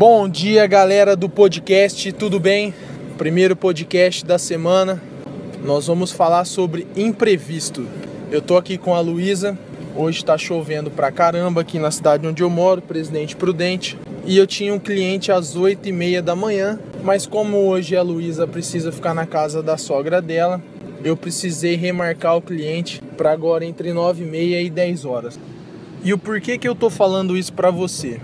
Bom dia, galera do podcast, tudo bem? Primeiro podcast da semana. Nós vamos falar sobre imprevisto. Eu tô aqui com a Luísa. Hoje tá chovendo pra caramba aqui na cidade onde eu moro, Presidente Prudente. E eu tinha um cliente às 8 e meia da manhã, mas como hoje a Luísa precisa ficar na casa da sogra dela, eu precisei remarcar o cliente para agora entre 9 e meia e 10 horas. E o porquê que eu tô falando isso para você?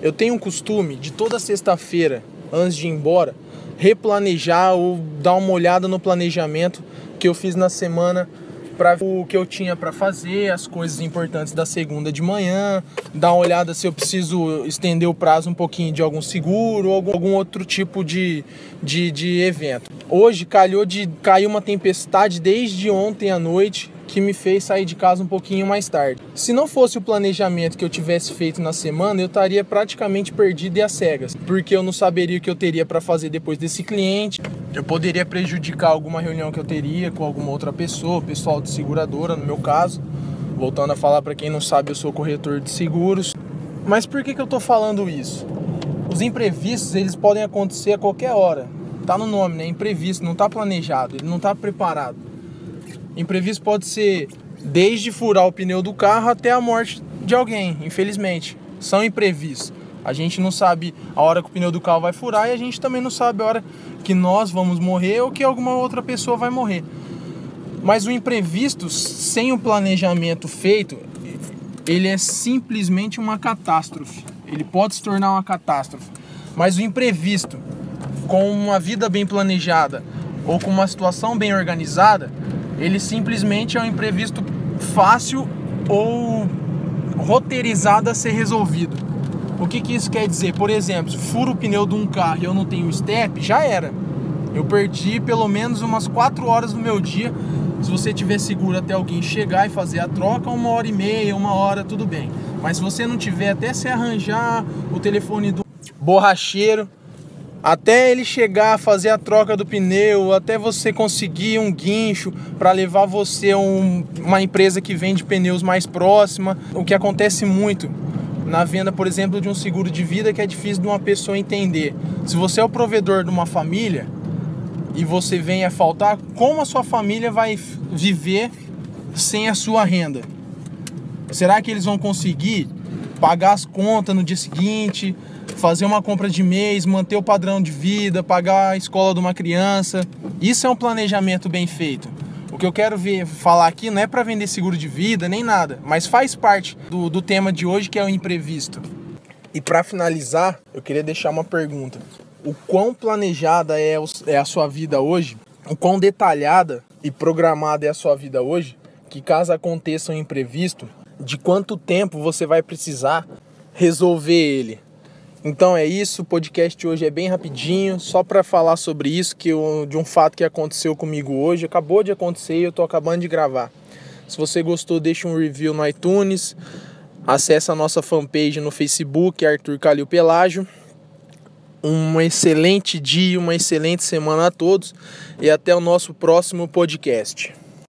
Eu tenho um costume de toda sexta-feira, antes de ir embora, replanejar ou dar uma olhada no planejamento que eu fiz na semana para o que eu tinha para fazer, as coisas importantes da segunda de manhã, dar uma olhada se eu preciso estender o prazo um pouquinho de algum seguro ou algum, outro tipo de, de, de evento. Hoje calhou de cair uma tempestade desde ontem à noite que me fez sair de casa um pouquinho mais tarde. Se não fosse o planejamento que eu tivesse feito na semana, eu estaria praticamente perdido e às cegas, porque eu não saberia o que eu teria para fazer depois desse cliente. Eu poderia prejudicar alguma reunião que eu teria com alguma outra pessoa, pessoal de seguradora, no meu caso. Voltando a falar para quem não sabe, eu sou corretor de seguros. Mas por que, que eu estou falando isso? Os imprevistos, eles podem acontecer a qualquer hora. Tá no nome, né? Imprevisto, não está planejado, ele não está preparado. Imprevisto pode ser desde furar o pneu do carro até a morte de alguém, infelizmente. São imprevistos. A gente não sabe a hora que o pneu do carro vai furar e a gente também não sabe a hora que nós vamos morrer ou que alguma outra pessoa vai morrer. Mas o imprevisto, sem o planejamento feito, ele é simplesmente uma catástrofe. Ele pode se tornar uma catástrofe. Mas o imprevisto, com uma vida bem planejada ou com uma situação bem organizada, ele simplesmente é um imprevisto fácil ou roteirizado a ser resolvido. O que, que isso quer dizer? Por exemplo, se furo o pneu de um carro e eu não tenho step, já era. Eu perdi pelo menos umas 4 horas do meu dia. Se você tiver seguro até alguém chegar e fazer a troca, uma hora e meia, uma hora, tudo bem. Mas se você não tiver, até se arranjar o telefone do borracheiro, até ele chegar a fazer a troca do pneu, até você conseguir um guincho para levar você a um, uma empresa que vende pneus mais próxima, o que acontece muito na venda, por exemplo, de um seguro de vida que é difícil de uma pessoa entender. Se você é o provedor de uma família e você vem a faltar, como a sua família vai viver sem a sua renda? Será que eles vão conseguir pagar as contas no dia seguinte? fazer uma compra de mês, manter o padrão de vida, pagar a escola de uma criança. Isso é um planejamento bem feito. O que eu quero ver, falar aqui não é para vender seguro de vida nem nada, mas faz parte do, do tema de hoje que é o imprevisto. E para finalizar, eu queria deixar uma pergunta: o quão planejada é, é a sua vida hoje? O quão detalhada e programada é a sua vida hoje? Que caso aconteça um imprevisto, de quanto tempo você vai precisar resolver ele? Então é isso, o podcast hoje é bem rapidinho, só para falar sobre isso, que eu, de um fato que aconteceu comigo hoje, acabou de acontecer e eu tô acabando de gravar. Se você gostou, deixa um review no iTunes, acessa a nossa fanpage no Facebook, Arthur Calil Pelágio. Um excelente dia, uma excelente semana a todos e até o nosso próximo podcast.